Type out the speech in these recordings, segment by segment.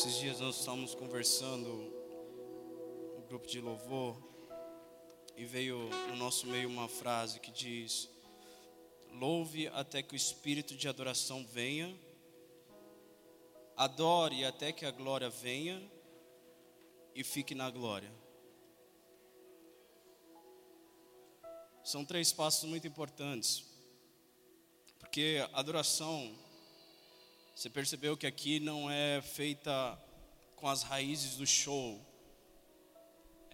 Esses dias nós estávamos conversando no grupo de louvor e veio no nosso meio uma frase que diz: Louve até que o espírito de adoração venha, adore até que a glória venha e fique na glória. São três passos muito importantes, porque adoração você percebeu que aqui não é feita com as raízes do show.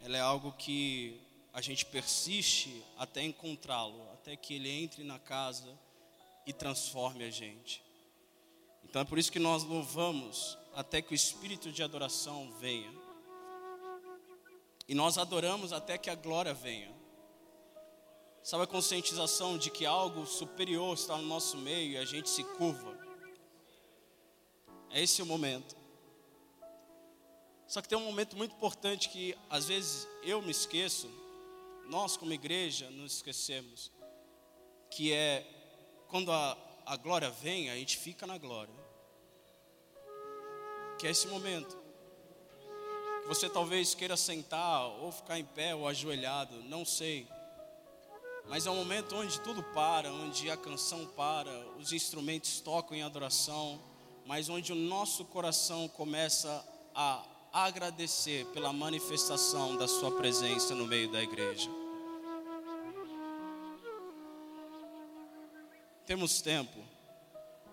Ela é algo que a gente persiste até encontrá-lo, até que ele entre na casa e transforme a gente. Então é por isso que nós louvamos até que o espírito de adoração venha. E nós adoramos até que a glória venha. Sabe a conscientização de que algo superior está no nosso meio e a gente se curva. É esse o momento. Só que tem um momento muito importante que às vezes eu me esqueço, nós como igreja nos esquecemos, que é quando a, a glória vem, a gente fica na glória. Que é esse momento. Que você talvez queira sentar, ou ficar em pé, ou ajoelhado, não sei. Mas é um momento onde tudo para, onde a canção para, os instrumentos tocam em adoração mas onde o nosso coração começa a agradecer pela manifestação da Sua presença no meio da igreja. Temos tempo.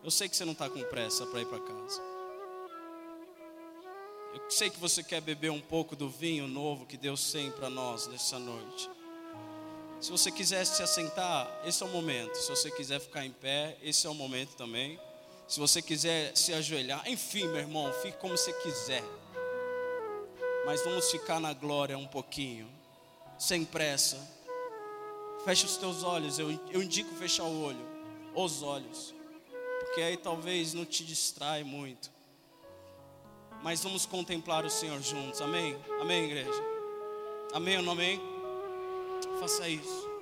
Eu sei que você não está com pressa para ir para casa. Eu sei que você quer beber um pouco do vinho novo que Deus tem para nós nessa noite. Se você quiser se assentar, esse é o momento. Se você quiser ficar em pé, esse é o momento também. Se você quiser se ajoelhar, enfim, meu irmão, fique como você quiser. Mas vamos ficar na glória um pouquinho, sem pressa. Feche os teus olhos, eu, eu indico fechar o olho, os olhos, porque aí talvez não te distrai muito. Mas vamos contemplar o Senhor juntos, amém? Amém, igreja? Amém ou não amém? Faça isso.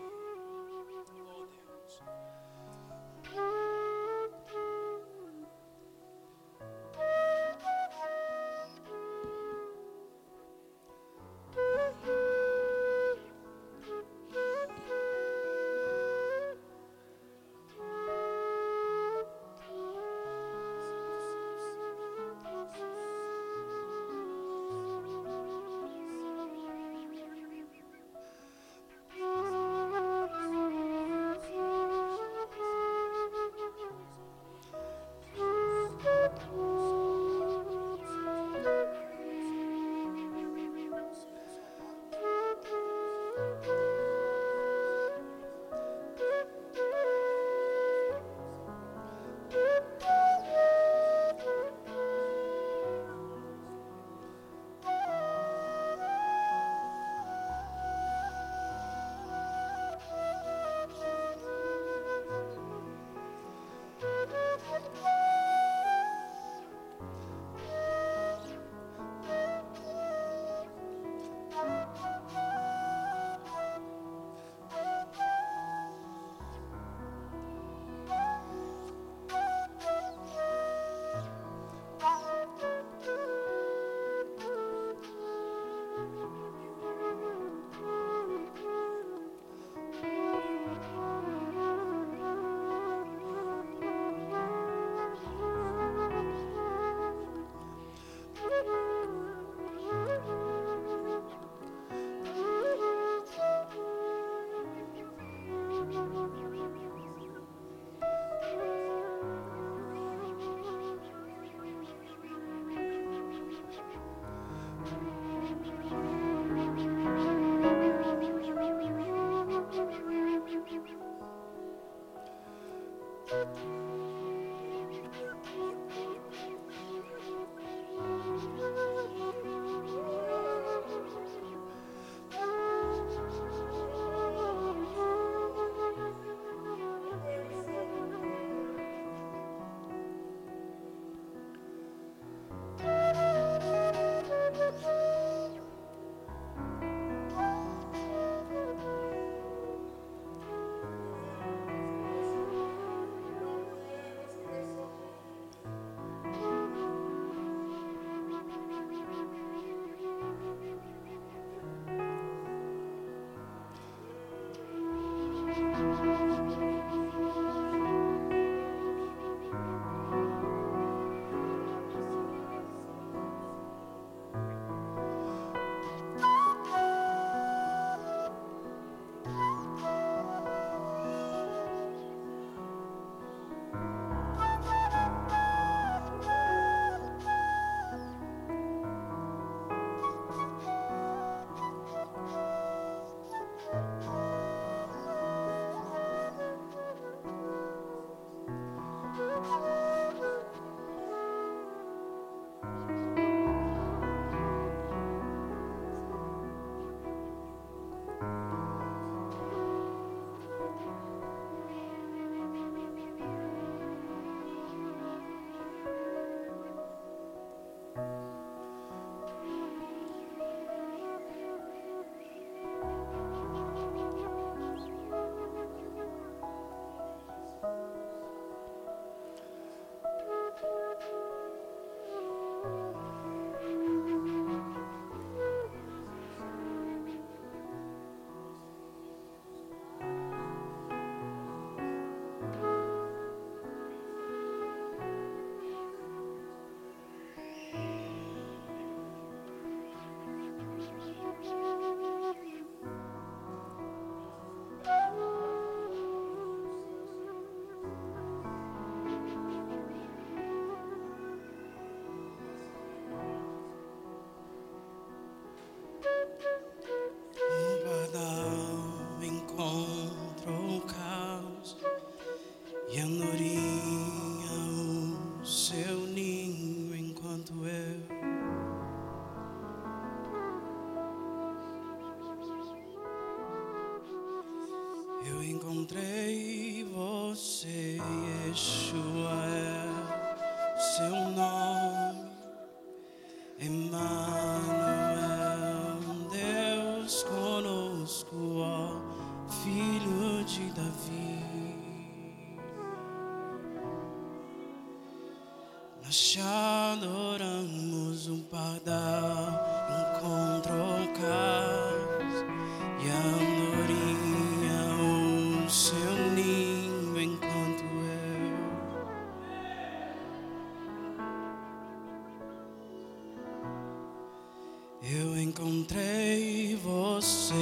Adoramos um pardal, encontrou casa e a andorinha o seu ninho enquanto eu. Eu encontrei você,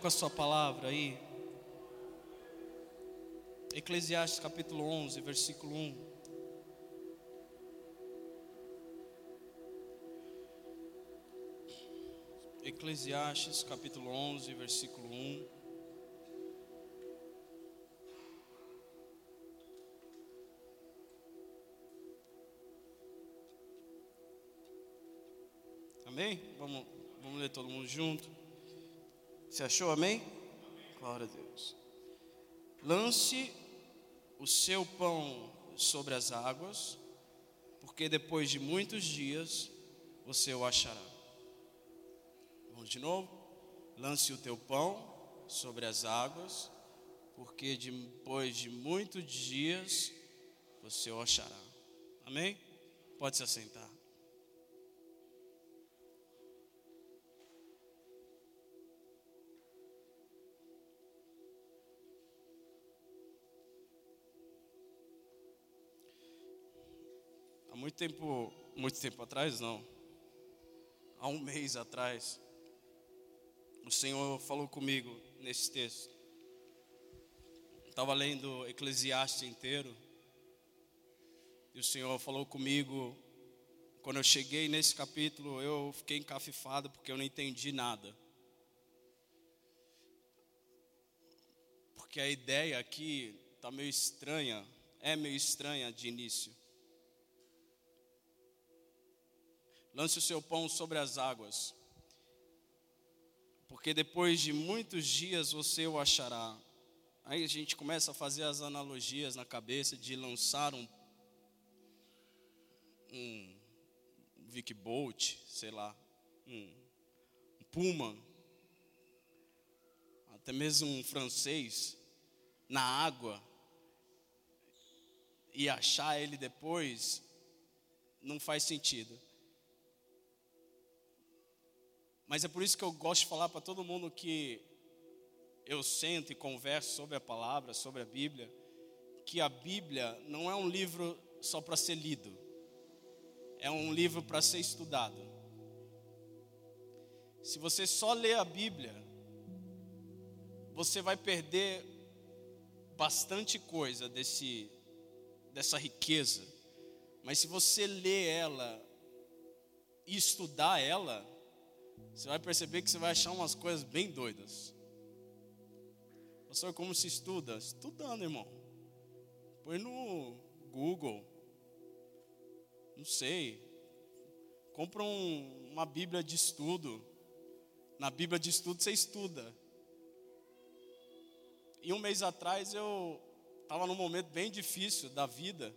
com a sua palavra aí, Eclesiastes capítulo 11, versículo 1. Eclesiastes capítulo 11, versículo 1. Amém? Vamos, vamos ler todo mundo junto. Você achou amém? Glória a Deus. Lance o seu pão sobre as águas, porque depois de muitos dias você o achará. Vamos de novo? Lance o teu pão sobre as águas, porque depois de muitos dias você o achará. Amém? Pode se assentar. Muito tempo, muito tempo atrás, não. Há um mês atrás, o Senhor falou comigo nesse texto. Estava lendo Eclesiastes inteiro. E o Senhor falou comigo. Quando eu cheguei nesse capítulo, eu fiquei encafifado porque eu não entendi nada. Porque a ideia aqui está meio estranha, é meio estranha de início. Lance o seu pão sobre as águas, porque depois de muitos dias você o achará. Aí a gente começa a fazer as analogias na cabeça de lançar um, um Vic Bolt, sei lá, um, um Puma, até mesmo um francês, na água, e achar ele depois, não faz sentido. Mas é por isso que eu gosto de falar para todo mundo que eu sento e converso sobre a palavra, sobre a Bíblia, que a Bíblia não é um livro só para ser lido, é um livro para ser estudado. Se você só lê a Bíblia, você vai perder bastante coisa desse, dessa riqueza. Mas se você lê ela e estudar ela, você vai perceber que você vai achar umas coisas bem doidas. Pastor, como se estuda? Estudando, irmão. Põe no Google. Não sei. Compra um, uma Bíblia de estudo. Na Bíblia de estudo você estuda. E um mês atrás eu estava num momento bem difícil da vida.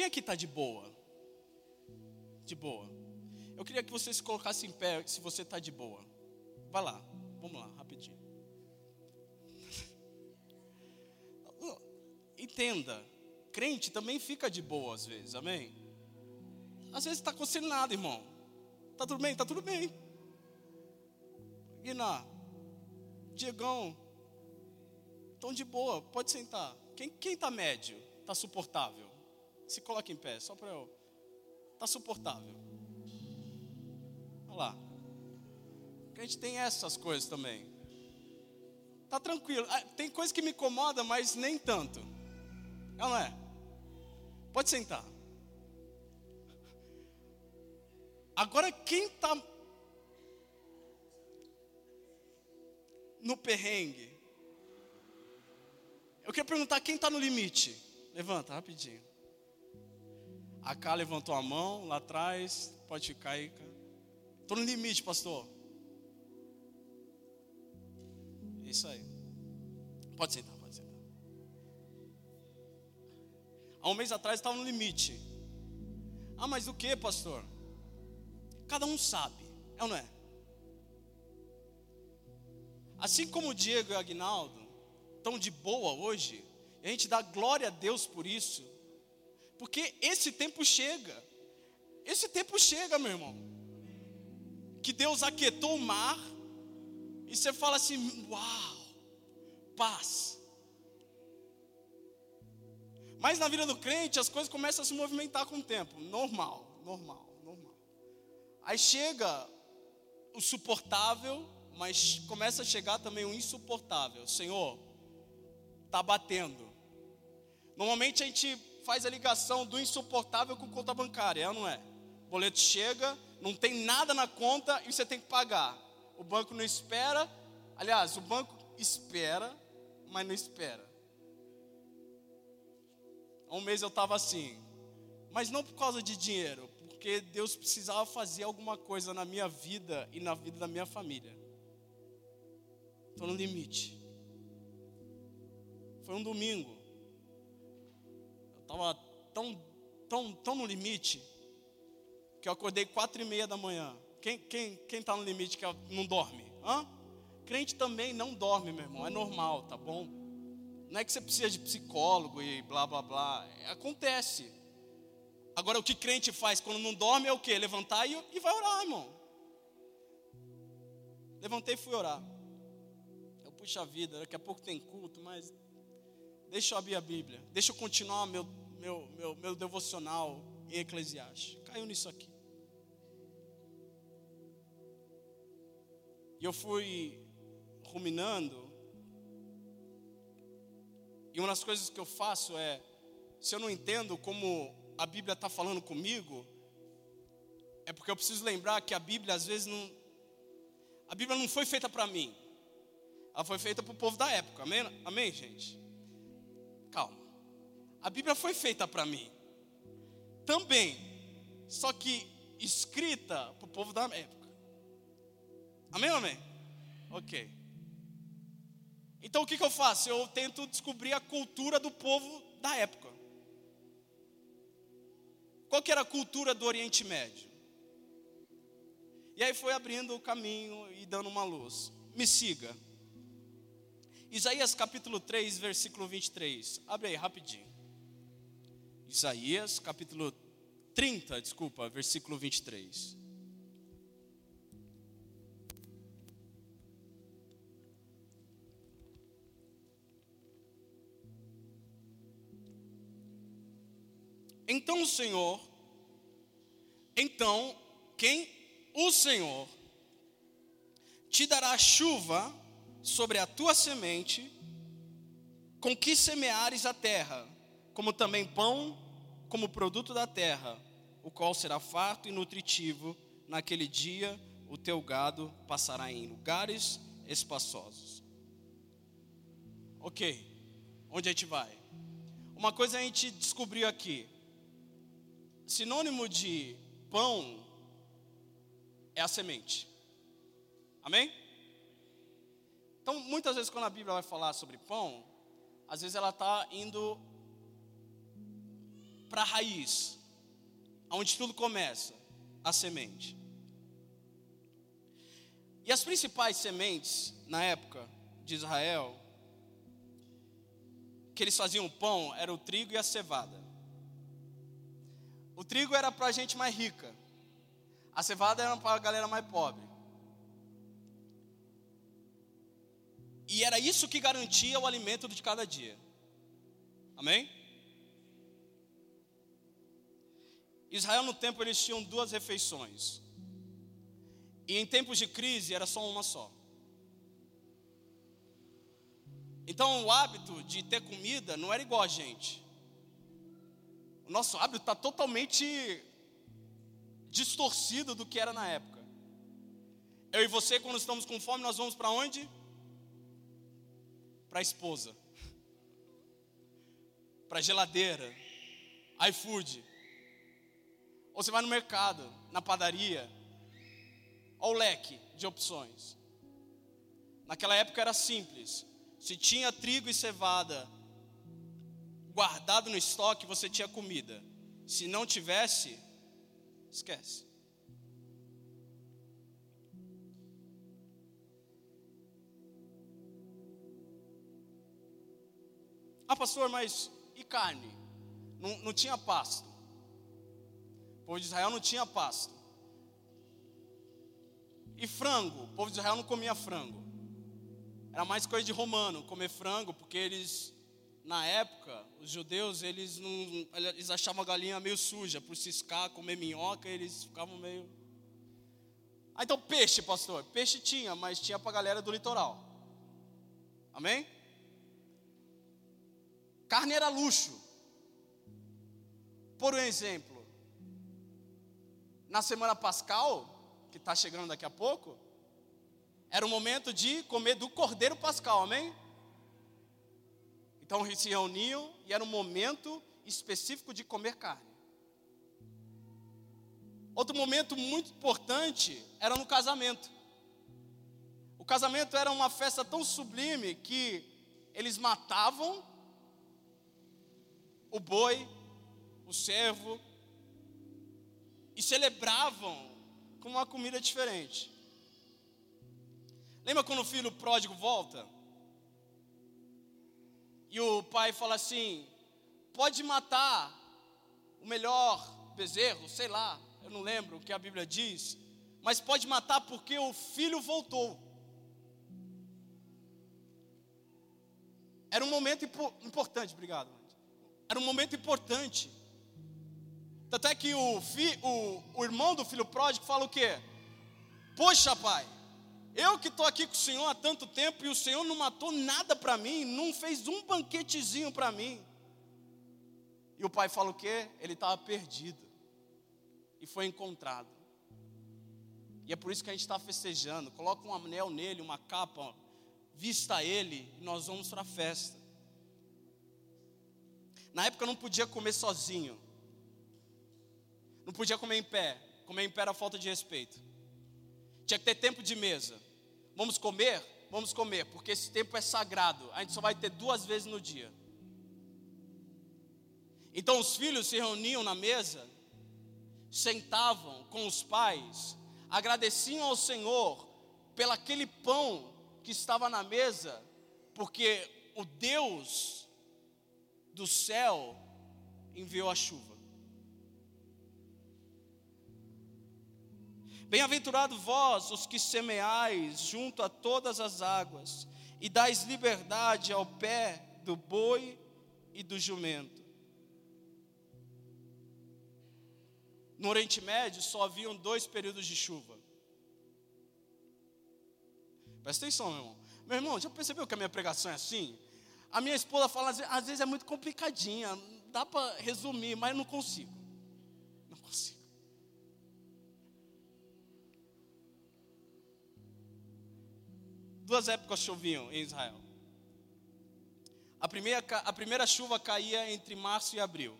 Quem aqui está de boa? De boa. Eu queria que você se colocasse em pé se você está de boa. Vai lá, vamos lá, rapidinho. Entenda, crente também fica de boa às vezes, amém? Às vezes está acontecendo nada, irmão. Tá tudo bem? Tá tudo bem. Guiná, Diegão, estão de boa, pode sentar. Quem, quem tá médio? Tá suportável? Se coloca em pé, só para eu. Tá suportável. Olha lá. A gente tem essas coisas também. Tá tranquilo. Ah, tem coisa que me incomoda, mas nem tanto. É não é? Pode sentar. Agora quem está no perrengue? Eu queria perguntar quem está no limite. Levanta rapidinho. A Cá levantou a mão lá atrás. Pode ficar aí, Estou no limite, pastor. Isso aí. Pode sentar, pode sentar. Há um mês atrás estava no limite. Ah, mas o que, pastor? Cada um sabe, é ou não é? Assim como o Diego e o Agnaldo estão de boa hoje, a gente dá glória a Deus por isso, porque esse tempo chega, esse tempo chega, meu irmão, que Deus aquietou o mar, e você fala assim: uau, paz. Mas na vida do crente as coisas começam a se movimentar com o tempo, normal, normal, normal. Aí chega o suportável, mas começa a chegar também o insuportável. Senhor, tá batendo. Normalmente a gente faz a ligação do insuportável com conta bancária, é não é? O boleto chega, não tem nada na conta e você tem que pagar. O banco não espera, aliás, o banco espera, mas não espera. Há um mês eu estava assim, mas não por causa de dinheiro, porque Deus precisava fazer alguma coisa na minha vida e na vida da minha família. Estou no limite. Foi um domingo. Estava tão, tão, tão no limite que eu acordei quatro e meia da manhã. Quem está quem, quem tá no limite que não dorme? Hã? Crente também não dorme, meu irmão. É normal, tá bom? Não é que você precisa de psicólogo e blá blá blá. Acontece. Agora o que crente faz quando não dorme é o que? Levantar e, e vai orar, irmão. Levantei e fui orar. Eu puxa vida, daqui a pouco tem culto, mas deixa eu abrir a Bíblia. Deixa eu continuar meu, meu, meu, meu devocional em Eclesiastes. Caiu nisso aqui. E eu fui ruminando. E uma das coisas que eu faço é, se eu não entendo como a Bíblia está falando comigo, é porque eu preciso lembrar que a Bíblia às vezes não. A Bíblia não foi feita para mim. Ela foi feita para o povo da época. Amém? Amém, gente? Calma. A Bíblia foi feita para mim. Também. Só que escrita para o povo da época. Amém ou amém? Ok. Então o que, que eu faço? Eu tento descobrir a cultura do povo da época. Qual que era a cultura do Oriente Médio? E aí foi abrindo o caminho e dando uma luz. Me siga. Isaías capítulo 3, versículo 23. Abre aí rapidinho. Isaías capítulo 30, desculpa, versículo 23. Então o Senhor, então quem? O Senhor te dará chuva sobre a tua semente, com que semeares a terra, como também pão, como produto da terra, o qual será farto e nutritivo. Naquele dia o teu gado passará em lugares espaçosos. Ok, onde a gente vai? Uma coisa a gente descobriu aqui: sinônimo de pão é a semente. Amém? Então, muitas vezes, quando a Bíblia vai falar sobre pão, às vezes ela está indo para a raiz, aonde tudo começa. a semente. E as principais sementes na época de Israel, que eles faziam pão, era o trigo e a cevada. O trigo era para a gente mais rica, a cevada era para a galera mais pobre. E era isso que garantia o alimento de cada dia. Amém? Israel no tempo eles tinham duas refeições. E em tempos de crise era só uma só. Então o hábito de ter comida não era igual a gente. O nosso hábito está totalmente distorcido do que era na época. Eu e você, quando estamos com fome, nós vamos para onde? Para a esposa, para a geladeira, iFood. Ou você vai no mercado, na padaria, Olha o leque de opções. Naquela época era simples. Se tinha trigo e cevada guardado no estoque, você tinha comida. Se não tivesse, esquece. Ah, pastor, mas e carne? Não, não tinha pasto. Povo de Israel não tinha pasto. E frango, o povo de Israel não comia frango. Era mais coisa de romano comer frango, porque eles, na época, os judeus, eles não, eles achavam a galinha meio suja, por ciscar, comer minhoca, eles ficavam meio. Ah, então peixe, pastor. Peixe tinha, mas tinha para a galera do litoral. Amém? Carne era luxo. Por um exemplo, na semana pascal, que está chegando daqui a pouco, era o momento de comer do cordeiro pascal, amém? Então se reuniam e era um momento específico de comer carne. Outro momento muito importante era no casamento. O casamento era uma festa tão sublime que eles matavam o boi, o servo, e celebravam com uma comida diferente. Lembra quando o filho pródigo volta? E o pai fala assim: pode matar o melhor bezerro, sei lá, eu não lembro o que a Bíblia diz, mas pode matar porque o filho voltou. Era um momento importante, obrigado. Era um momento importante. Tanto é que o, fi, o, o irmão do filho pródigo fala o quê? Poxa, pai, eu que estou aqui com o Senhor há tanto tempo e o Senhor não matou nada para mim, não fez um banquetezinho para mim. E o pai fala o quê? Ele estava perdido e foi encontrado. E é por isso que a gente está festejando. Coloca um anel nele, uma capa, vista ele e nós vamos para a festa. Na época eu não podia comer sozinho. Não podia comer em pé. Comer em pé era falta de respeito. Tinha que ter tempo de mesa. Vamos comer? Vamos comer, porque esse tempo é sagrado. A gente só vai ter duas vezes no dia. Então os filhos se reuniam na mesa, sentavam com os pais, agradeciam ao Senhor pelo aquele pão que estava na mesa, porque o Deus do céu enviou a chuva. Bem-aventurado vós, os que semeais junto a todas as águas, e dais liberdade ao pé do boi e do jumento. No Oriente Médio só haviam dois períodos de chuva. Presta atenção, meu irmão. Meu irmão, já percebeu que a minha pregação é assim? A minha esposa fala, às vezes é muito complicadinha, dá para resumir, mas eu não consigo. Duas épocas choviam em Israel. A primeira, a primeira chuva caía entre março e abril.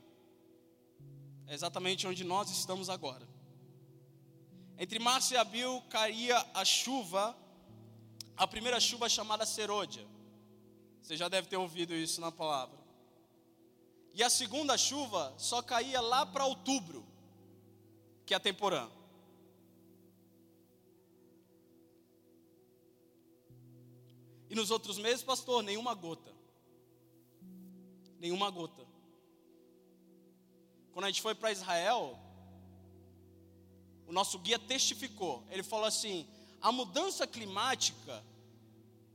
É exatamente onde nós estamos agora. Entre março e abril caía a chuva, a primeira chuva chamada serôdia. Você já deve ter ouvido isso na palavra. E a segunda chuva só caía lá para outubro, que é a temporã. E nos outros meses, pastor, nenhuma gota. Nenhuma gota. Quando a gente foi para Israel, o nosso guia testificou. Ele falou assim: a mudança climática,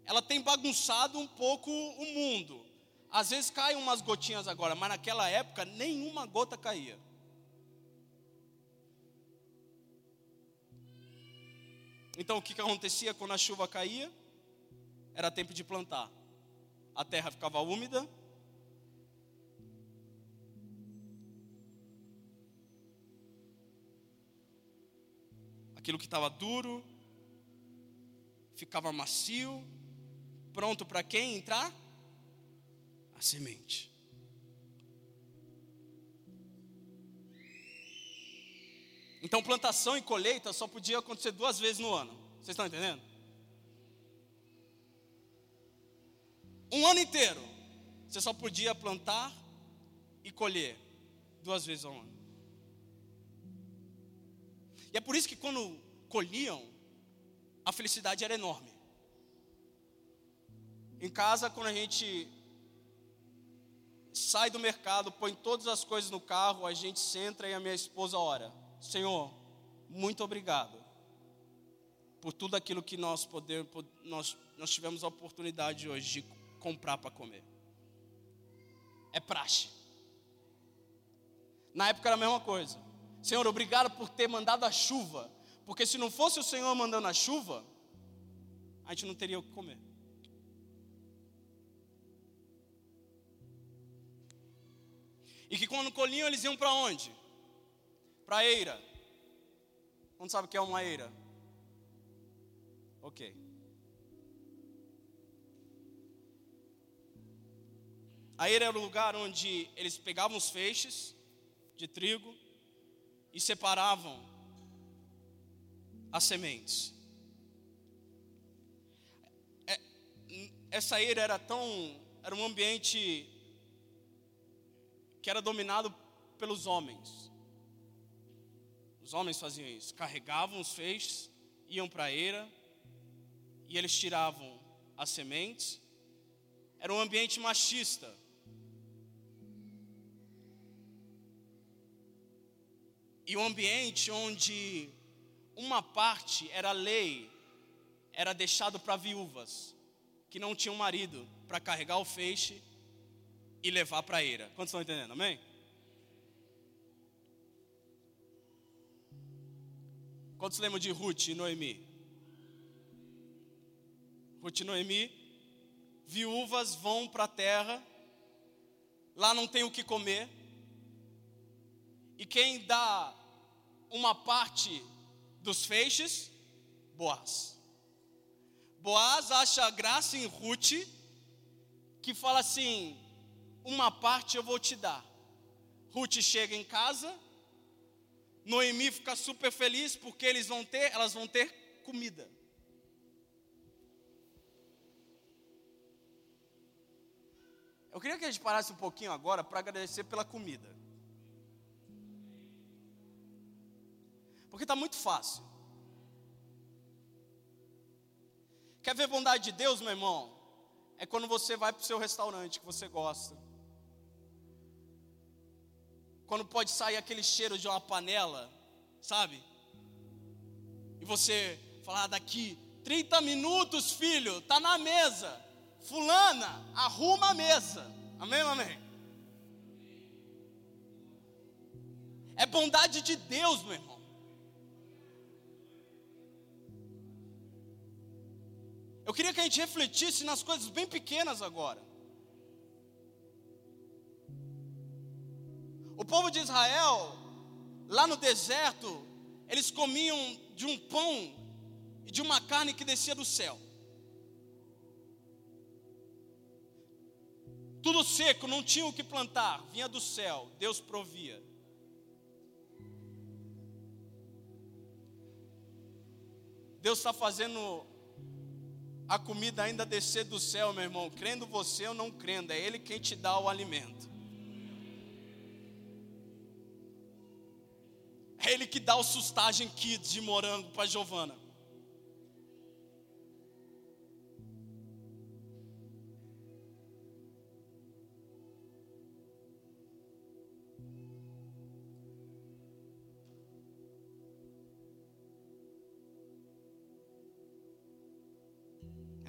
ela tem bagunçado um pouco o mundo. Às vezes caem umas gotinhas agora, mas naquela época nenhuma gota caía. Então o que, que acontecia quando a chuva caía? Era tempo de plantar. A terra ficava úmida. Aquilo que estava duro ficava macio, pronto para quem entrar? A semente. Então, plantação e colheita só podia acontecer duas vezes no ano. Vocês estão entendendo? Um ano inteiro, você só podia plantar e colher duas vezes ao ano. E é por isso que quando colhiam, a felicidade era enorme. Em casa, quando a gente sai do mercado, põe todas as coisas no carro, a gente senta e a minha esposa ora. Senhor, muito obrigado por tudo aquilo que nós, poder, nós, nós tivemos a oportunidade hoje de comprar para comer. É praxe. Na época era a mesma coisa. Senhor, obrigado por ter mandado a chuva, porque se não fosse o Senhor mandando a chuva, a gente não teria o que comer. E que quando colhiam, eles iam para onde? Para a eira. Não sabe o que é uma eira? Ok. A eira era o lugar onde eles pegavam os feixes de trigo e separavam as sementes. É, essa eira era tão. Era um ambiente que era dominado pelos homens. Os homens faziam isso, carregavam os feixes, iam para a eira e eles tiravam as sementes. Era um ambiente machista. E um ambiente onde uma parte era lei, era deixado para viúvas que não tinham marido para carregar o feixe e levar para a eira. Quantos estão entendendo? Amém? Quantos lembram de Ruth e Noemi? Ruth e Noemi, viúvas vão para a terra, lá não tem o que comer, e quem dá uma parte dos feixes? Boaz. Boaz acha graça em Ruth, que fala assim: uma parte eu vou te dar. Ruth chega em casa, Noemi fica super feliz porque eles vão ter, elas vão ter comida. Eu queria que a gente parasse um pouquinho agora para agradecer pela comida. Porque está muito fácil. Quer ver bondade de Deus, meu irmão? É quando você vai para o seu restaurante que você gosta quando pode sair aquele cheiro de uma panela, sabe? E você falar ah, daqui 30 minutos, filho, tá na mesa. Fulana, arruma a mesa. Amém, amém? É bondade de Deus, meu irmão. Eu queria que a gente refletisse nas coisas bem pequenas agora. O povo de Israel, lá no deserto, eles comiam de um pão e de uma carne que descia do céu. Tudo seco, não tinha o que plantar, vinha do céu, Deus provia. Deus está fazendo a comida ainda descer do céu, meu irmão, crendo você ou não crendo, é Ele quem te dá o alimento. É ele que dá o sustagem kids de morango para Giovana.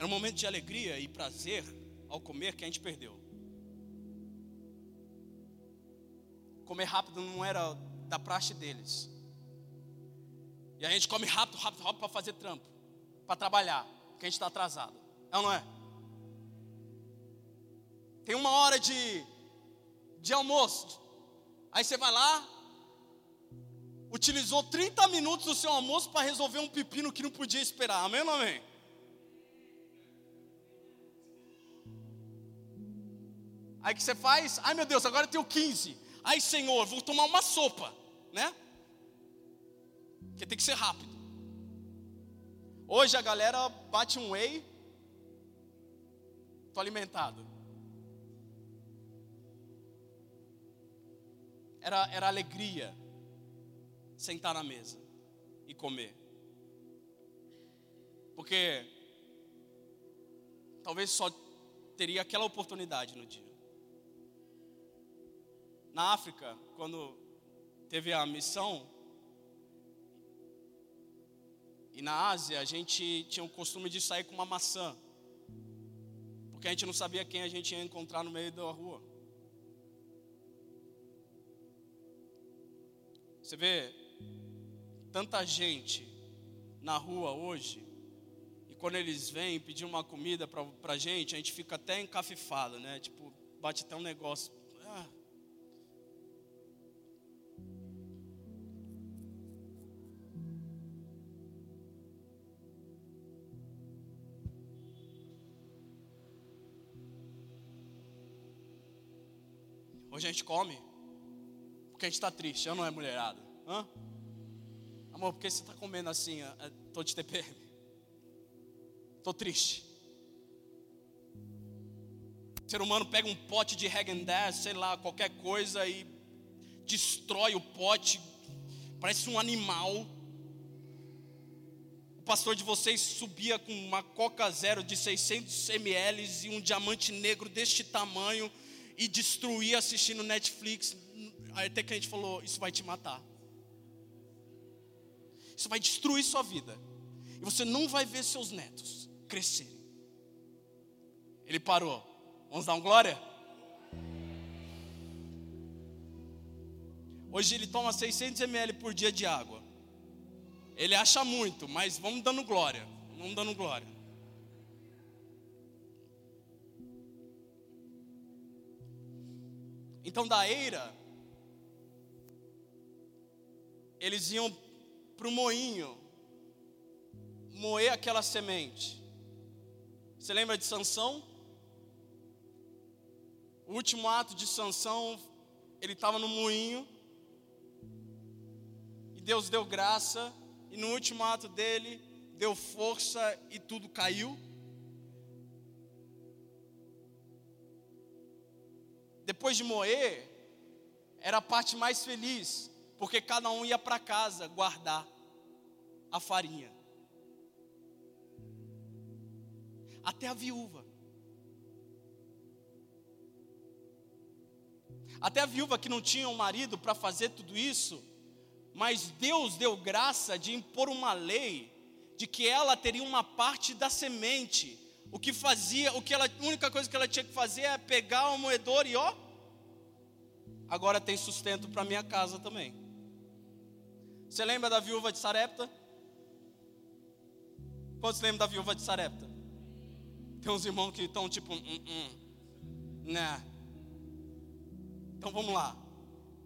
Era um momento de alegria e prazer ao comer que a gente perdeu. Comer rápido não era da praxe deles. E a gente come rápido, rápido, rápido para fazer trampo, para trabalhar, porque a gente está atrasado. É ou não é? Tem uma hora de, de almoço. Aí você vai lá, utilizou 30 minutos do seu almoço para resolver um pepino que não podia esperar. Amém ou amém? Aí que você faz? Ai meu Deus, agora eu tenho 15. Ai Senhor, vou tomar uma sopa, né? Porque tem que ser rápido. Hoje a galera bate um whey, tô alimentado. Era, era alegria sentar na mesa e comer. Porque talvez só teria aquela oportunidade no dia. Na África, quando teve a missão, e na Ásia, a gente tinha o costume de sair com uma maçã, porque a gente não sabia quem a gente ia encontrar no meio da rua. Você vê tanta gente na rua hoje, e quando eles vêm pedir uma comida para a gente, a gente fica até encafifado, né? Tipo, bate até um negócio. Hoje a gente come porque a gente está triste, eu não é mulherada. Hã? Amor, por que você está comendo assim? Estou de TPM. Estou triste. O ser humano pega um pote de Häagen-Dazs, sei lá, qualquer coisa e destrói o pote. Parece um animal. O pastor de vocês subia com uma Coca Zero de 600 ml e um diamante negro deste tamanho e destruir assistindo Netflix. Até que a gente falou: Isso vai te matar. Isso vai destruir sua vida. E você não vai ver seus netos crescerem. Ele parou. Vamos dar um glória? Hoje ele toma 600 ml por dia de água. Ele acha muito, mas vamos dando glória. Vamos dando glória. Então, da eira, eles iam para o moinho moer aquela semente. Você lembra de Sansão? O último ato de Sansão, ele estava no moinho, e Deus deu graça, e no último ato dele, deu força e tudo caiu. Depois de moer, era a parte mais feliz, porque cada um ia para casa guardar a farinha. Até a viúva. Até a viúva que não tinha um marido para fazer tudo isso, mas Deus deu graça de impor uma lei de que ela teria uma parte da semente o que fazia, o que ela, a única coisa que ela tinha que fazer é pegar o moedor e ó, agora tem sustento para minha casa também. Você lembra da viúva de Sarepta? Quantos lembram da viúva de Sarepta? Tem uns irmãos que estão tipo, hum, hum, né? Então vamos lá.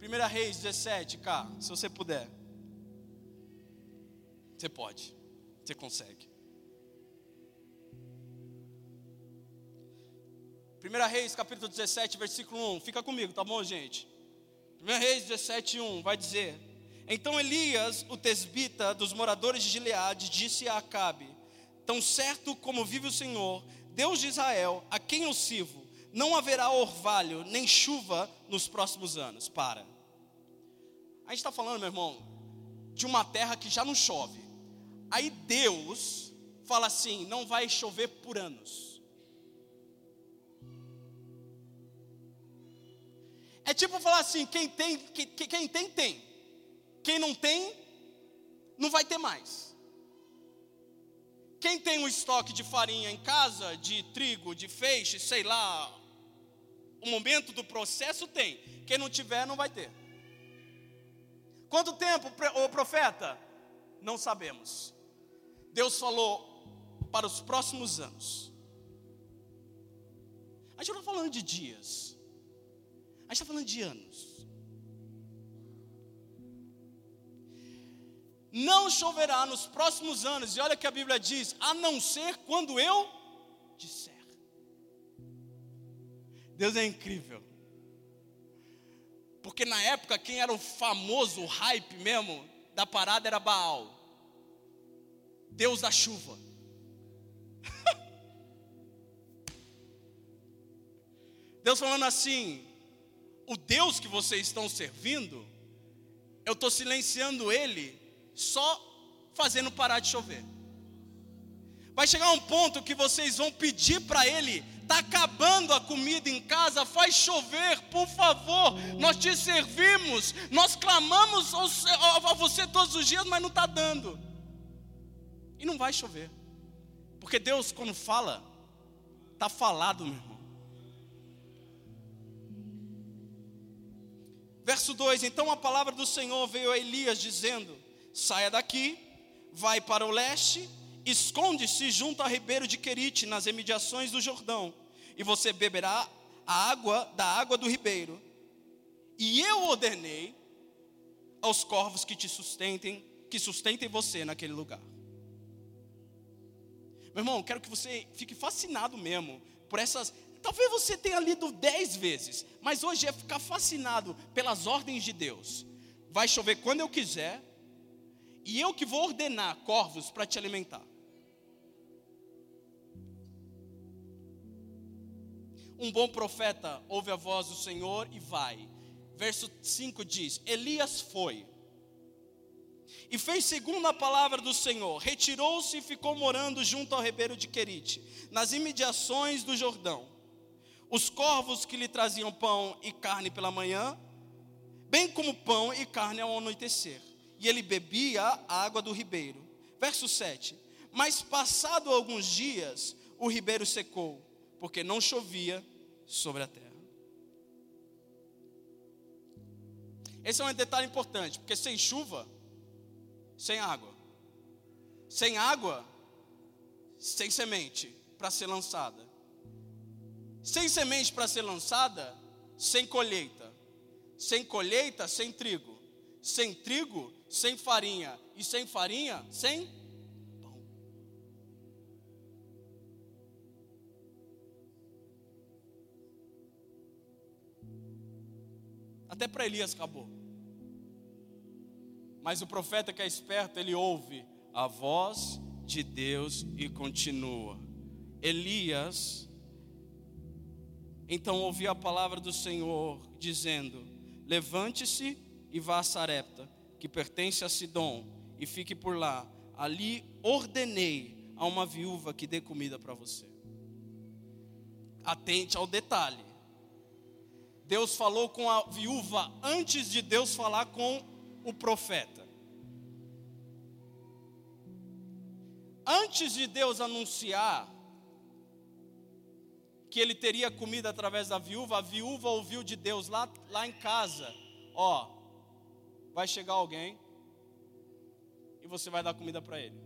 1 Reis 17, cá, se você puder. Você pode, você consegue. 1 Reis capítulo 17, versículo 1. Fica comigo, tá bom, gente? 1 Reis 17, 1 vai dizer: Então Elias, o tesbita dos moradores de Gileade, disse a Acabe: Tão certo como vive o Senhor, Deus de Israel, a quem eu sirvo, não haverá orvalho nem chuva nos próximos anos. Para. A gente está falando, meu irmão, de uma terra que já não chove. Aí Deus fala assim: não vai chover por anos. É tipo falar assim: quem tem, quem, tem, tem. Quem não tem, não vai ter mais. Quem tem um estoque de farinha em casa, de trigo, de feixe, sei lá, o momento do processo tem. Quem não tiver, não vai ter. Quanto tempo, o profeta? Não sabemos. Deus falou para os próximos anos. A gente não está falando de dias, a gente está falando de anos. Não choverá nos próximos anos, e olha que a Bíblia diz: a não ser quando eu disser. Deus é incrível. Porque na época quem era o famoso, o hype mesmo da parada era Baal. Deus da chuva. Deus falando assim: o Deus que vocês estão servindo, eu estou silenciando ele, só fazendo parar de chover. Vai chegar um ponto que vocês vão pedir para ele está acabando a comida em casa, faz chover, por favor, nós te servimos, nós clamamos a você todos os dias, mas não está dando, e não vai chover, porque Deus, quando fala, está falado, meu irmão. Verso 2: Então a palavra do Senhor veio a Elias, dizendo: Saia daqui, vai para o leste, esconde-se junto a ribeiro de Querite, nas imediações do Jordão e você beberá a água da água do ribeiro. E eu ordenei aos corvos que te sustentem, que sustentem você naquele lugar. Meu irmão, quero que você fique fascinado mesmo por essas. Talvez você tenha lido dez vezes, mas hoje é ficar fascinado pelas ordens de Deus. Vai chover quando eu quiser, e eu que vou ordenar corvos para te alimentar. Um bom profeta ouve a voz do Senhor e vai. Verso 5 diz: Elias foi e fez segundo a palavra do Senhor, retirou-se e ficou morando junto ao ribeiro de Querite, nas imediações do Jordão. Os corvos que lhe traziam pão e carne pela manhã, bem como pão e carne ao anoitecer, e ele bebia a água do ribeiro. Verso 7: Mas passado alguns dias, o ribeiro secou, porque não chovia sobre a terra. Esse é um detalhe importante, porque sem chuva, sem água. Sem água, sem semente para ser lançada. Sem semente para ser lançada, sem colheita. Sem colheita, sem trigo. Sem trigo, sem farinha. E sem farinha, sem Até para Elias acabou. Mas o profeta que é esperto, ele ouve a voz de Deus e continua. Elias então ouviu a palavra do Senhor dizendo: Levante-se e vá a Sarepta, que pertence a Sidom, e fique por lá. Ali ordenei a uma viúva que dê comida para você. Atente ao detalhe. Deus falou com a viúva antes de Deus falar com o profeta. Antes de Deus anunciar que ele teria comida através da viúva, a viúva ouviu de Deus lá, lá em casa: Ó, vai chegar alguém e você vai dar comida para ele.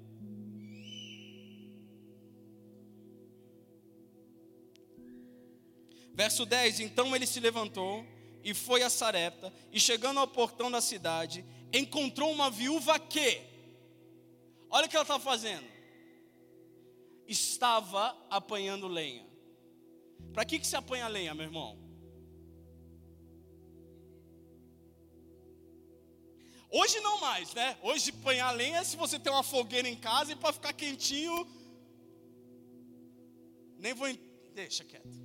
Verso 10: Então ele se levantou e foi a Sarepta, e chegando ao portão da cidade, encontrou uma viúva que, olha o que ela estava fazendo, estava apanhando lenha. Para que, que se apanha lenha, meu irmão? Hoje não mais, né? Hoje apanhar lenha é se você tem uma fogueira em casa e para ficar quentinho. Nem vou. Deixa quieto.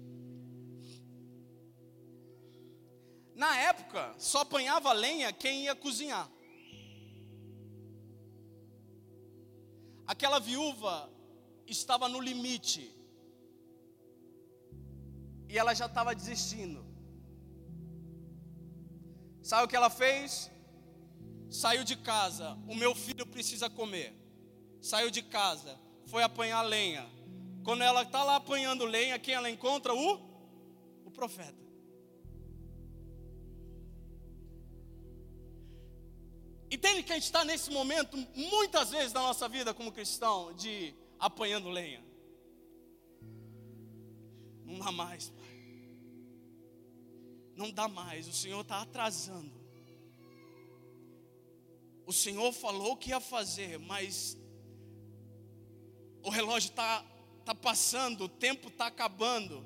Na época, só apanhava lenha quem ia cozinhar. Aquela viúva estava no limite. E ela já estava desistindo. Sabe o que ela fez? Saiu de casa. O meu filho precisa comer. Saiu de casa. foi apanhar lenha. Quando ela está lá apanhando lenha, quem ela encontra? O, o profeta. Entende que a gente está nesse momento, muitas vezes na nossa vida como cristão, de apanhando lenha. Não dá mais. Não dá mais, o Senhor está atrasando. O Senhor falou que ia fazer, mas o relógio está tá passando, o tempo está acabando.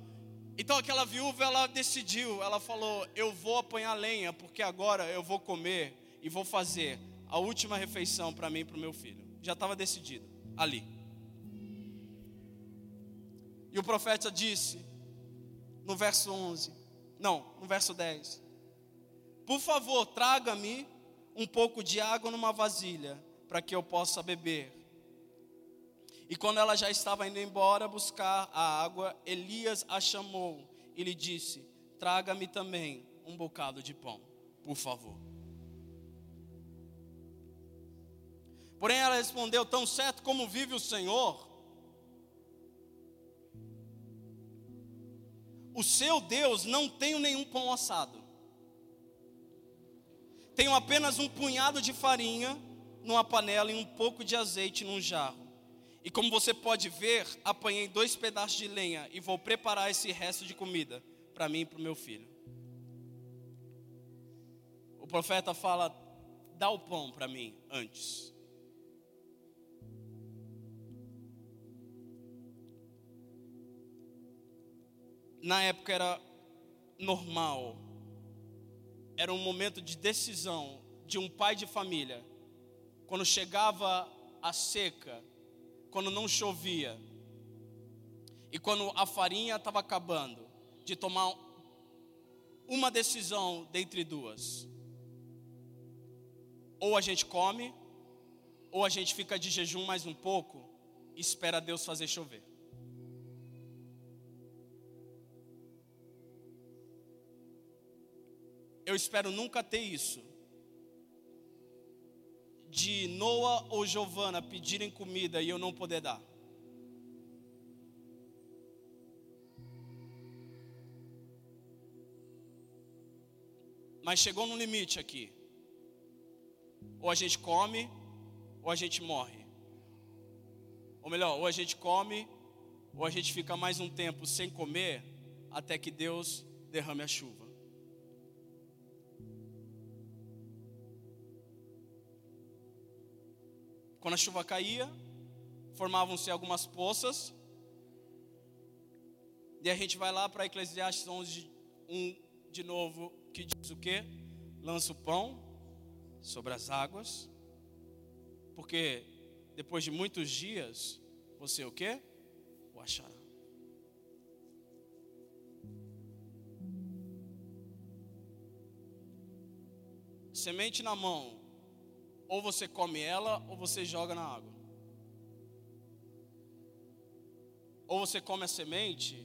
Então aquela viúva, ela decidiu, ela falou: Eu vou apanhar lenha, porque agora eu vou comer e vou fazer a última refeição para mim e para o meu filho. Já estava decidido, ali. E o profeta disse, no verso 11, não, no verso 10: Por favor, traga-me um pouco de água numa vasilha, para que eu possa beber. E quando ela já estava indo embora buscar a água, Elias a chamou e lhe disse: Traga-me também um bocado de pão, por favor. Porém ela respondeu: Tão certo como vive o Senhor, o seu Deus não tenho nenhum pão assado. Tenho apenas um punhado de farinha numa panela e um pouco de azeite num jarro. E como você pode ver, apanhei dois pedaços de lenha e vou preparar esse resto de comida para mim e para o meu filho. O profeta fala: dá o pão para mim antes. Na época era normal, era um momento de decisão de um pai de família. Quando chegava a seca, quando não chovia, e quando a farinha estava acabando, de tomar uma decisão dentre duas. Ou a gente come, ou a gente fica de jejum mais um pouco e espera Deus fazer chover. Eu espero nunca ter isso. De Noah ou Giovana pedirem comida e eu não poder dar. Mas chegou no limite aqui. Ou a gente come, ou a gente morre. Ou melhor, ou a gente come, ou a gente fica mais um tempo sem comer, até que Deus derrame a chuva. Quando a chuva caía, formavam-se algumas poças. E a gente vai lá para Eclesiastes 11, 1 de novo, que diz o quê? Lança o pão sobre as águas, porque depois de muitos dias, você o quê? O achará. Semente na mão, ou você come ela, ou você joga na água. Ou você come a semente,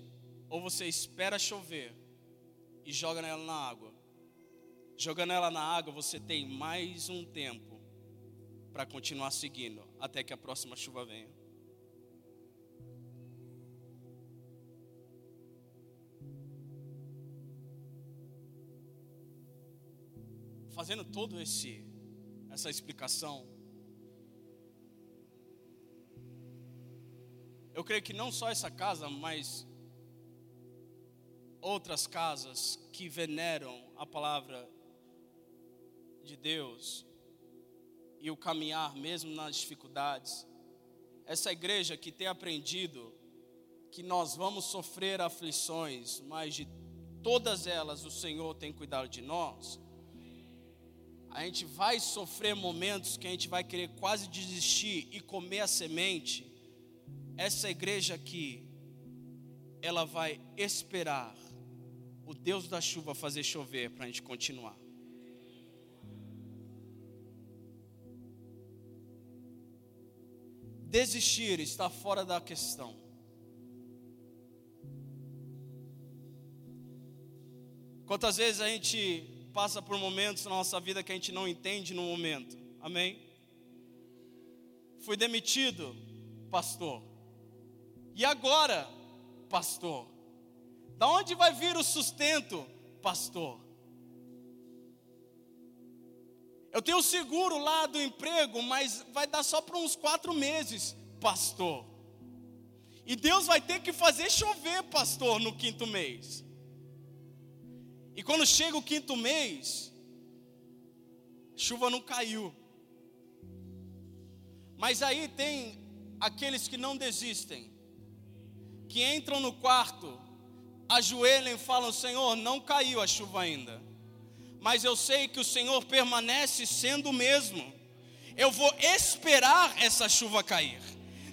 ou você espera chover e joga ela na água. Jogando ela na água, você tem mais um tempo para continuar seguindo até que a próxima chuva venha. Fazendo todo esse essa explicação. Eu creio que não só essa casa, mas outras casas que veneram a palavra de Deus e o caminhar mesmo nas dificuldades. Essa igreja que tem aprendido que nós vamos sofrer aflições, mas de todas elas o Senhor tem cuidado de nós a gente vai sofrer momentos que a gente vai querer quase desistir e comer a semente. Essa igreja aqui, ela vai esperar o Deus da chuva fazer chover para a gente continuar. Desistir está fora da questão. Quantas vezes a gente passa por momentos na nossa vida que a gente não entende no momento. Amém? Fui demitido, pastor. E agora, pastor? Da onde vai vir o sustento, pastor? Eu tenho seguro lá do emprego, mas vai dar só para uns quatro meses, pastor. E Deus vai ter que fazer chover, pastor, no quinto mês. E quando chega o quinto mês, chuva não caiu. Mas aí tem aqueles que não desistem, que entram no quarto, ajoelham e falam: Senhor, não caiu a chuva ainda, mas eu sei que o Senhor permanece sendo o mesmo. Eu vou esperar essa chuva cair.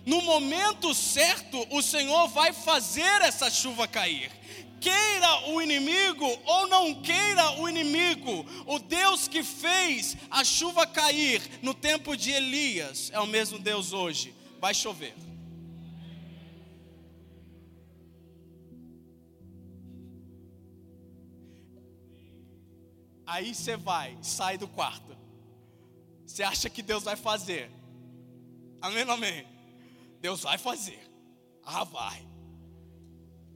No momento certo, o Senhor vai fazer essa chuva cair queira o inimigo ou não queira o inimigo, o Deus que fez a chuva cair no tempo de Elias é o mesmo Deus hoje. Vai chover. Aí você vai, sai do quarto. Você acha que Deus vai fazer? Amém, amém. Deus vai fazer. Ah, vai.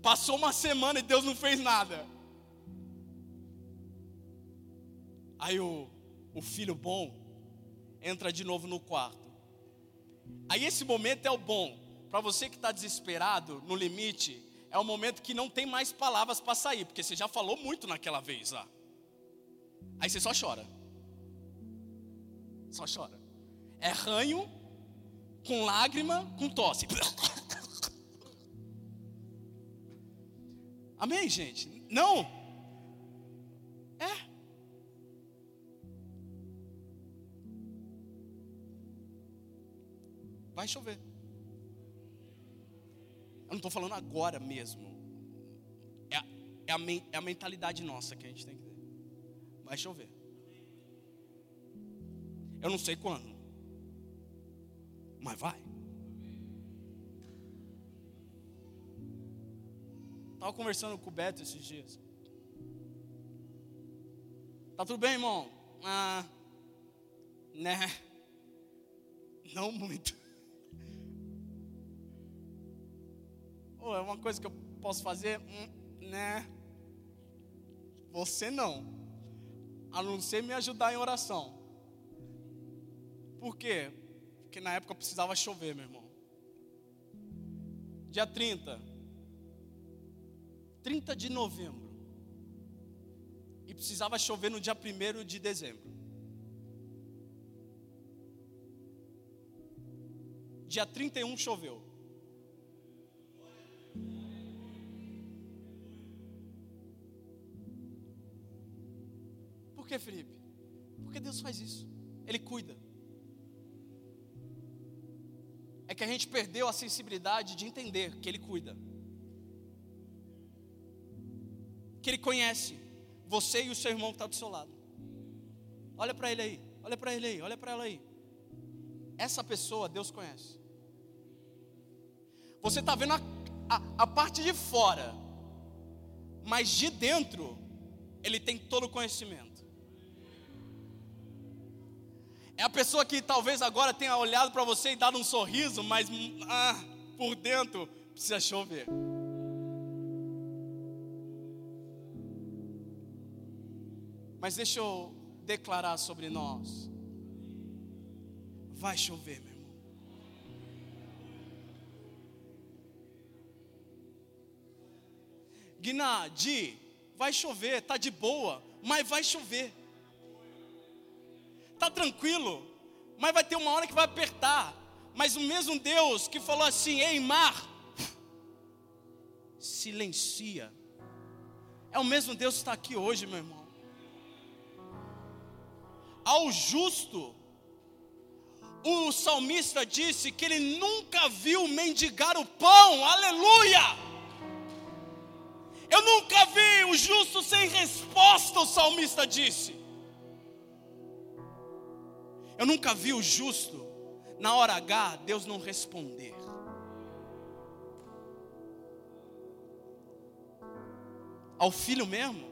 Passou uma semana e Deus não fez nada. Aí o, o filho bom entra de novo no quarto. Aí esse momento é o bom. Para você que está desesperado, no limite, é o momento que não tem mais palavras para sair, porque você já falou muito naquela vez lá. Aí você só chora. Só chora. É ranho, com lágrima, com tosse. Amém, gente? Não. É. Vai chover. Eu não estou falando agora mesmo. É, a, é, a, é a mentalidade nossa que a gente tem que ter. Vai chover. Eu não sei quando. Mas vai. Estava conversando com o Beto esses dias. Tá tudo bem, irmão? Ah, né? Não muito. Oh, é uma coisa que eu posso fazer? Hum, né? Você não. A não ser me ajudar em oração. Por quê? Porque na época precisava chover, meu irmão. Dia 30, 30 de novembro. E precisava chover no dia 1 de dezembro. Dia 31 choveu. Por que, Felipe? Porque Deus faz isso. Ele cuida. É que a gente perdeu a sensibilidade de entender que Ele cuida. Que Ele conhece você e o seu irmão que está do seu lado. Olha para ele aí, olha para ele aí, olha para ela aí. Essa pessoa Deus conhece. Você está vendo a, a, a parte de fora, mas de dentro, Ele tem todo o conhecimento. É a pessoa que talvez agora tenha olhado para você e dado um sorriso, mas ah, por dentro precisa chover. Mas deixa eu declarar sobre nós. Vai chover, meu irmão. Guiná, Di, vai chover, tá de boa, mas vai chover. Tá tranquilo, mas vai ter uma hora que vai apertar. Mas o mesmo Deus que falou assim: "Ei, mar, silencia". É o mesmo Deus que está aqui hoje, meu irmão ao justo, o salmista disse que ele nunca viu mendigar o pão, aleluia! Eu nunca vi o justo sem resposta, o salmista disse. Eu nunca vi o justo, na hora H, Deus não responder. Ao filho mesmo,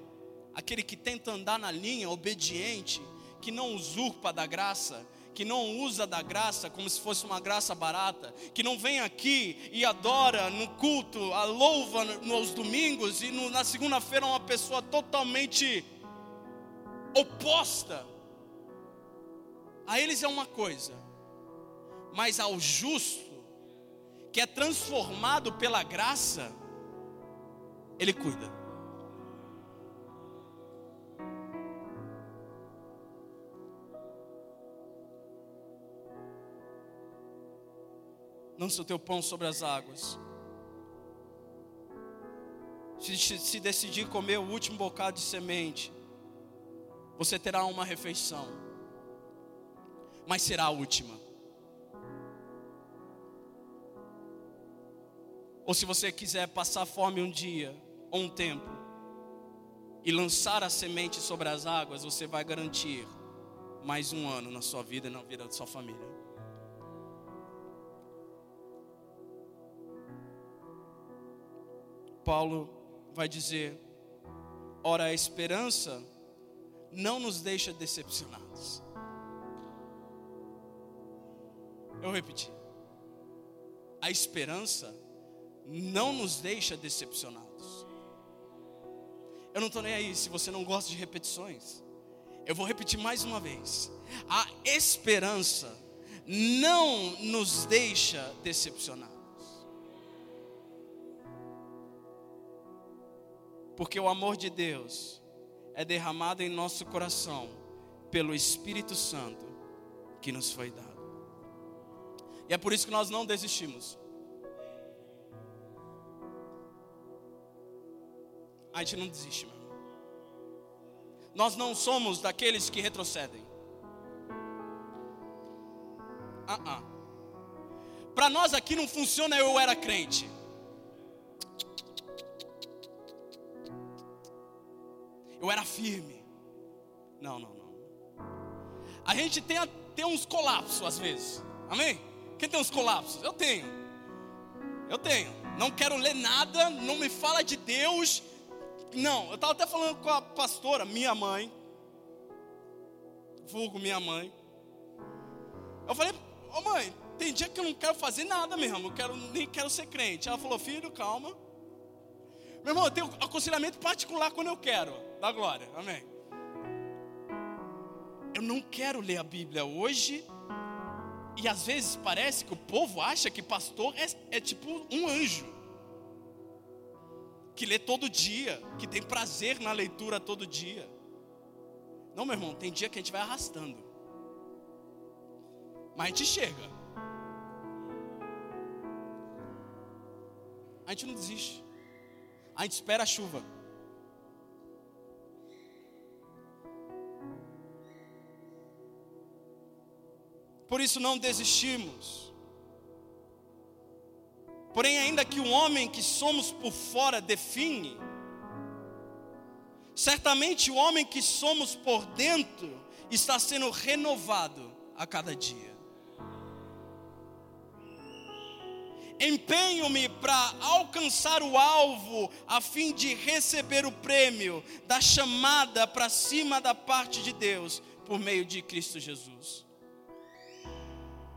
aquele que tenta andar na linha, obediente, que não usurpa da graça, que não usa da graça como se fosse uma graça barata, que não vem aqui e adora no culto, a louva nos domingos e no, na segunda-feira é uma pessoa totalmente oposta. A eles é uma coisa, mas ao justo, que é transformado pela graça, ele cuida. Lança o teu pão sobre as águas. Se, se decidir comer o último bocado de semente, você terá uma refeição, mas será a última. Ou se você quiser passar fome um dia ou um tempo e lançar a semente sobre as águas, você vai garantir mais um ano na sua vida e na vida da sua família. Paulo vai dizer: ora, a esperança não nos deixa decepcionados. Eu repeti. A esperança não nos deixa decepcionados. Eu não estou nem aí se você não gosta de repetições. Eu vou repetir mais uma vez. A esperança não nos deixa decepcionados. Porque o amor de Deus é derramado em nosso coração pelo Espírito Santo que nos foi dado. E é por isso que nós não desistimos. A gente não desiste, meu. Nós não somos daqueles que retrocedem. Uh -uh. Para nós aqui não funciona eu era crente. Eu era firme. Não, não, não. A gente tem, tem uns colapsos às vezes. Amém? Quem tem uns colapsos? Eu tenho. Eu tenho. Não quero ler nada, não me fala de Deus. Não, eu estava até falando com a pastora, minha mãe. Vulgo minha mãe. Eu falei, ô oh, mãe, tem dia que eu não quero fazer nada mesmo, eu quero, nem quero ser crente. Ela falou, filho, calma. Meu irmão, eu tenho aconselhamento particular quando eu quero da glória. Amém. Eu não quero ler a Bíblia hoje. E às vezes parece que o povo acha que pastor é, é tipo um anjo. Que lê todo dia, que tem prazer na leitura todo dia. Não, meu irmão, tem dia que a gente vai arrastando. Mas a gente chega. A gente não desiste. A gente espera a chuva. Por isso não desistimos. Porém, ainda que o homem que somos por fora define, certamente o homem que somos por dentro está sendo renovado a cada dia. Empenho-me para alcançar o alvo, a fim de receber o prêmio da chamada para cima da parte de Deus, por meio de Cristo Jesus.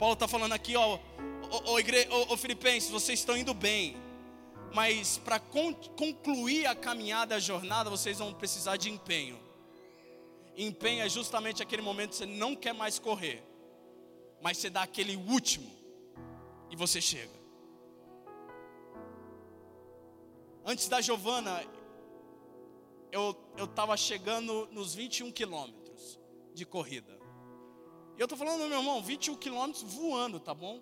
Paulo está falando aqui, ó, ó, ó, Filipenses, vocês estão indo bem, mas para con concluir a caminhada, a jornada, vocês vão precisar de empenho. Empenho é justamente aquele momento que você não quer mais correr, mas você dá aquele último e você chega. Antes da Giovana, eu estava chegando nos 21 quilômetros de corrida. Eu estou falando, meu irmão, 21 quilômetros voando, tá bom?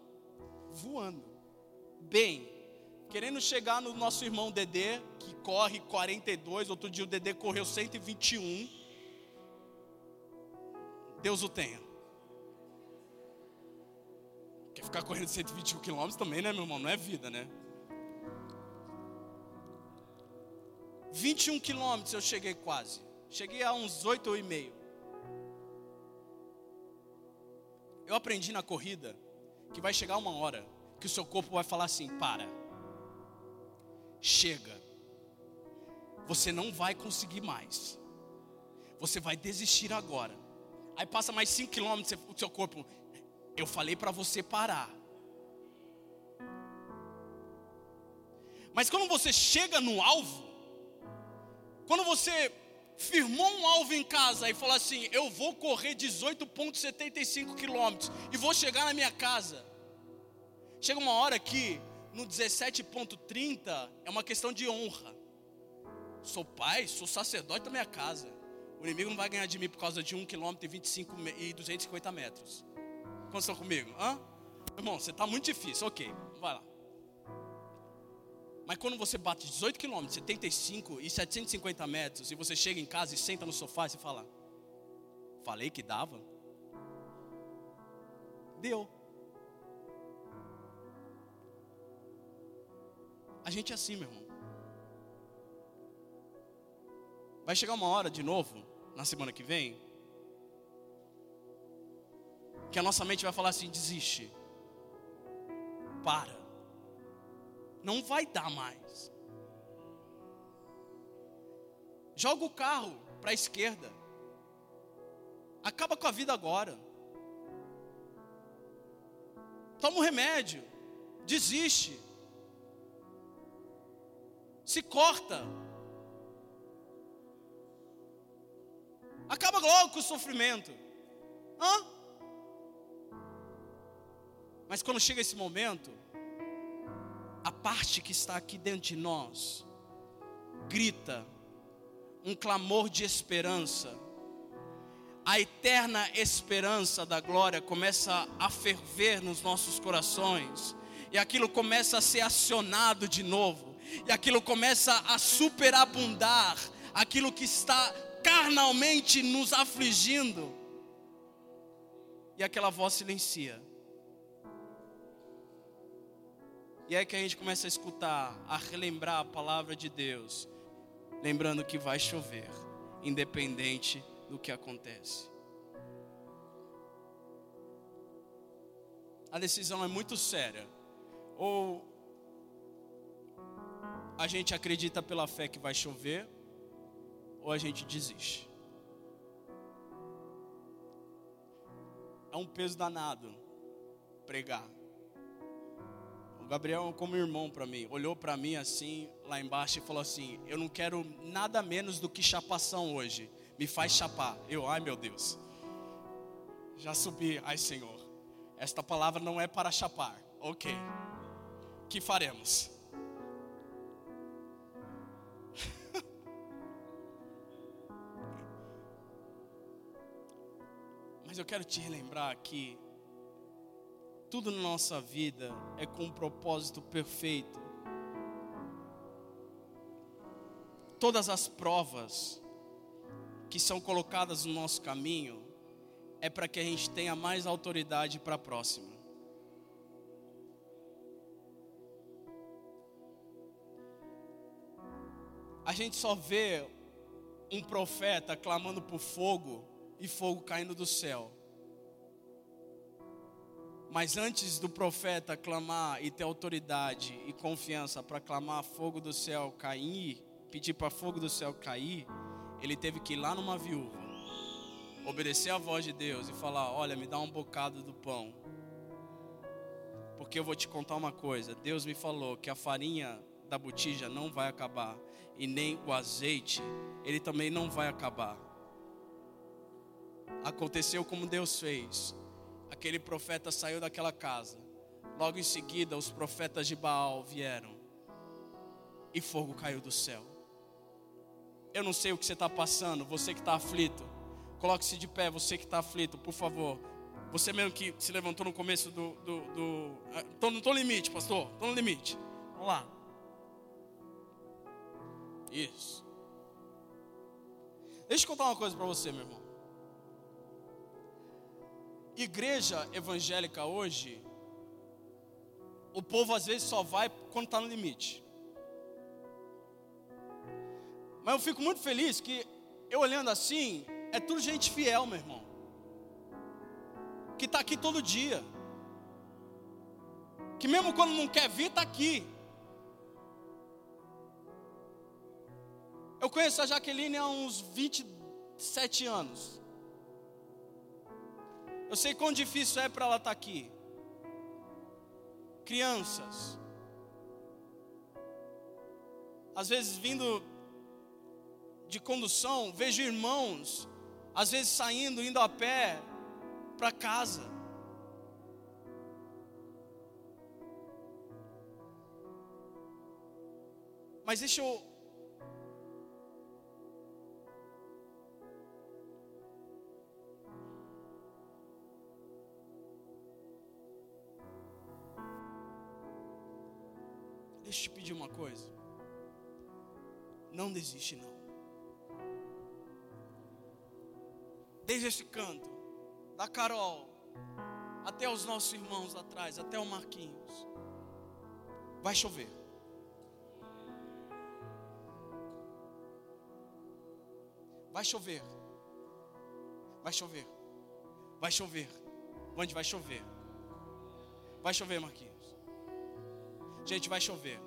Voando. Bem, querendo chegar no nosso irmão Dedê, que corre 42, outro dia o Dedê correu 121. Deus o tenha. Quer ficar correndo 121 quilômetros também, né, meu irmão? Não é vida, né? 21 quilômetros eu cheguei quase. Cheguei a uns 8,5. Eu aprendi na corrida que vai chegar uma hora que o seu corpo vai falar assim: para, chega, você não vai conseguir mais, você vai desistir agora. Aí passa mais 5 quilômetros, o seu corpo, Eu falei para você parar. Mas quando você chega no alvo, quando você firmou um alvo em casa e falou assim: Eu vou correr 18,75 quilômetros e vou chegar na minha casa. Chega uma hora que no 17,30 é uma questão de honra. Sou pai, sou sacerdote da minha casa. O inimigo não vai ganhar de mim por causa de 1 km e 25 e 250 metros. Quantos estão comigo? Hã? Irmão, você está muito difícil, ok, vai lá. Mas quando você bate 18 quilômetros, 75 e 750 metros, e você chega em casa e senta no sofá e você fala: Falei que dava? Deu. A gente é assim, meu irmão. Vai chegar uma hora de novo, na semana que vem, que a nossa mente vai falar assim: desiste, para, não vai dar mais. Joga o carro para a esquerda, acaba com a vida agora. Toma um remédio, desiste, se corta. Acaba logo com o sofrimento. Hã? Mas quando chega esse momento, a parte que está aqui dentro de nós grita um clamor de esperança. A eterna esperança da glória começa a ferver nos nossos corações, e aquilo começa a ser acionado de novo e aquilo começa a superabundar aquilo que está carnalmente nos afligindo. E aquela voz silencia. E é que a gente começa a escutar, a relembrar a palavra de Deus, lembrando que vai chover, independente do que acontece. A decisão é muito séria. Ou a gente acredita pela fé que vai chover, ou a gente desiste. É um peso danado pregar. Gabriel, como irmão para mim, olhou para mim assim, lá embaixo, e falou assim: Eu não quero nada menos do que chapação hoje. Me faz chapar. Eu, ai meu Deus. Já subi, ai Senhor. Esta palavra não é para chapar. Ok. Que faremos? Mas eu quero te relembrar que tudo na nossa vida é com um propósito perfeito. Todas as provas que são colocadas no nosso caminho é para que a gente tenha mais autoridade para a próxima. A gente só vê um profeta clamando por fogo e fogo caindo do céu. Mas antes do profeta clamar e ter autoridade e confiança para clamar fogo do céu cair, pedir para fogo do céu cair, ele teve que ir lá numa viúva, obedecer a voz de Deus e falar: Olha, me dá um bocado do pão. Porque eu vou te contar uma coisa: Deus me falou que a farinha da botija não vai acabar, e nem o azeite, ele também não vai acabar aconteceu como Deus fez. Aquele profeta saiu daquela casa. Logo em seguida, os profetas de Baal vieram. E fogo caiu do céu. Eu não sei o que você está passando, você que está aflito. Coloque-se de pé, você que está aflito, por favor. Você mesmo que se levantou no começo do. do, do... Tô, não estou no limite, pastor. Estou no limite. Vamos lá. Isso. Deixa eu contar uma coisa para você, meu irmão igreja evangélica hoje, o povo às vezes só vai quando está no limite. Mas eu fico muito feliz que eu olhando assim, é tudo gente fiel, meu irmão. Que está aqui todo dia. Que mesmo quando não quer vir, está aqui. Eu conheço a Jaqueline há uns 27 anos. Eu sei quão difícil é para ela estar tá aqui. Crianças. Às vezes vindo de condução, vejo irmãos, às vezes saindo, indo a pé para casa. Mas deixa eu Deixa eu te pedir uma coisa. Não desiste não. Desde esse canto, da Carol, até os nossos irmãos atrás, até o Marquinhos. Vai chover. Vai chover. Vai chover. Vai chover. Onde vai chover? Vai chover, Marquinhos. Gente, vai chover.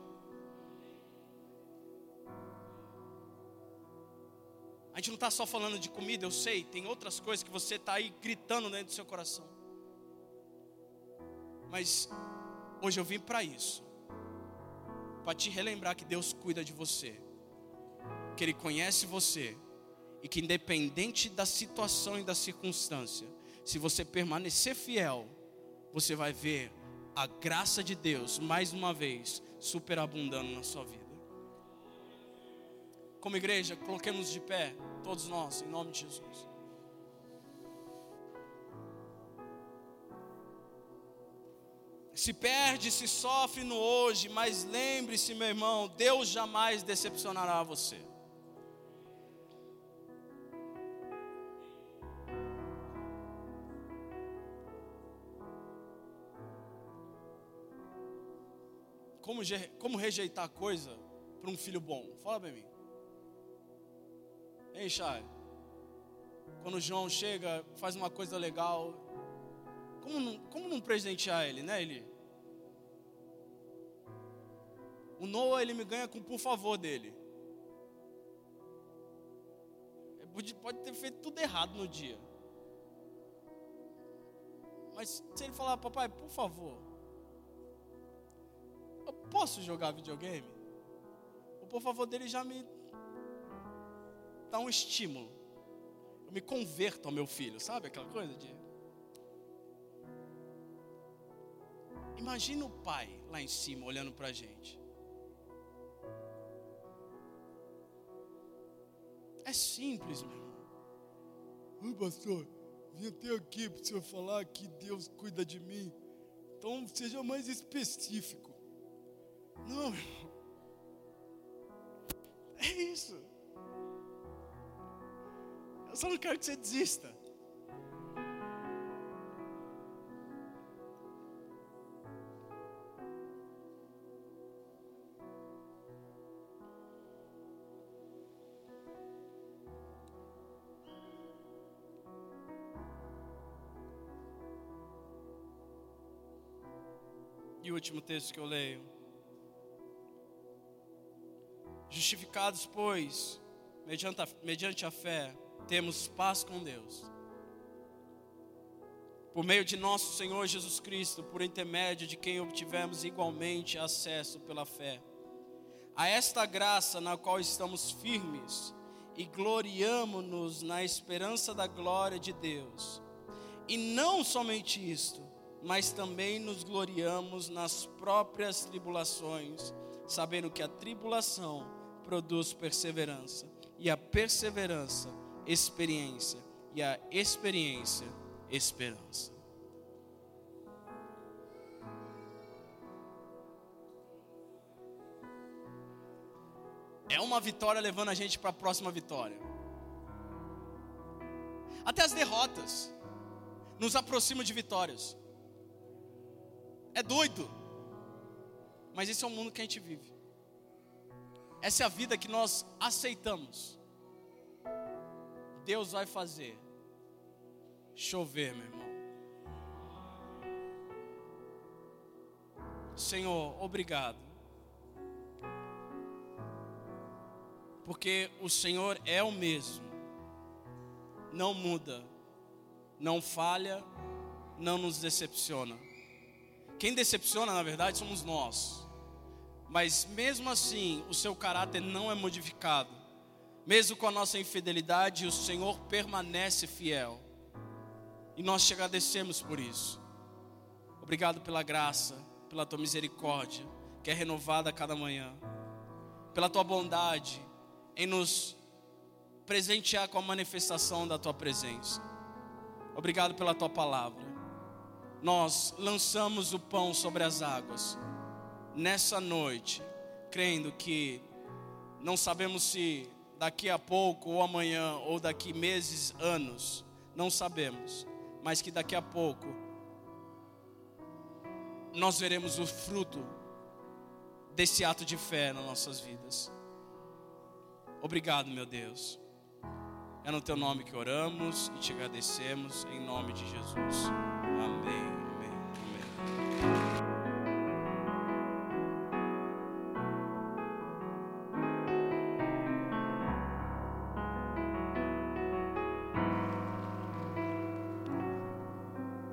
A gente não está só falando de comida, eu sei, tem outras coisas que você está aí gritando dentro do seu coração. Mas hoje eu vim para isso, para te relembrar que Deus cuida de você, que Ele conhece você, e que independente da situação e da circunstância, se você permanecer fiel, você vai ver a graça de Deus, mais uma vez, superabundando na sua vida. Como igreja, coloquemos de pé, todos nós, em nome de Jesus. Se perde, se sofre no hoje, mas lembre-se, meu irmão, Deus jamais decepcionará você. Como, como rejeitar coisa para um filho bom? Fala para mim. Ei, Chay. Quando o João chega, faz uma coisa legal. Como não, como não presentear ele, né, Eli? O Noah, ele me ganha com por favor dele. Pode, pode ter feito tudo errado no dia. Mas se ele falar, papai, por favor, eu posso jogar videogame? O por favor dele já me dá um estímulo. Eu me converto ao meu filho, sabe aquela coisa de. Imagina o pai lá em cima olhando para a gente. É simples, meu irmão. Oi, pastor, vim até aqui para o senhor falar que Deus cuida de mim. Então, seja mais específico. Não, irmão. É isso. Eu só não quero que você desista. E o último texto que eu leio. Justificados, pois, mediante a, mediante a fé, temos paz com Deus. Por meio de nosso Senhor Jesus Cristo, por intermédio de quem obtivemos igualmente acesso pela fé. A esta graça na qual estamos firmes e gloriamo-nos na esperança da glória de Deus. E não somente isto, mas também nos gloriamos nas próprias tribulações, sabendo que a tribulação produz perseverança, e a perseverança, experiência, e a experiência, esperança. É uma vitória levando a gente para a próxima vitória. Até as derrotas nos aproximam de vitórias. É doido. Mas esse é o mundo que a gente vive. Essa é a vida que nós aceitamos. Deus vai fazer chover, meu irmão. Senhor, obrigado. Porque o Senhor é o mesmo, não muda, não falha não nos decepciona. Quem decepciona, na verdade, somos nós. Mas mesmo assim, o seu caráter não é modificado. Mesmo com a nossa infidelidade, o Senhor permanece fiel. E nós te agradecemos por isso. Obrigado pela graça, pela tua misericórdia, que é renovada a cada manhã. Pela tua bondade em nos presentear com a manifestação da tua presença. Obrigado pela tua palavra. Nós lançamos o pão sobre as águas nessa noite, crendo que não sabemos se daqui a pouco, ou amanhã, ou daqui meses, anos, não sabemos, mas que daqui a pouco nós veremos o fruto desse ato de fé nas nossas vidas. Obrigado, meu Deus. É no teu nome que oramos e te agradecemos, em nome de Jesus.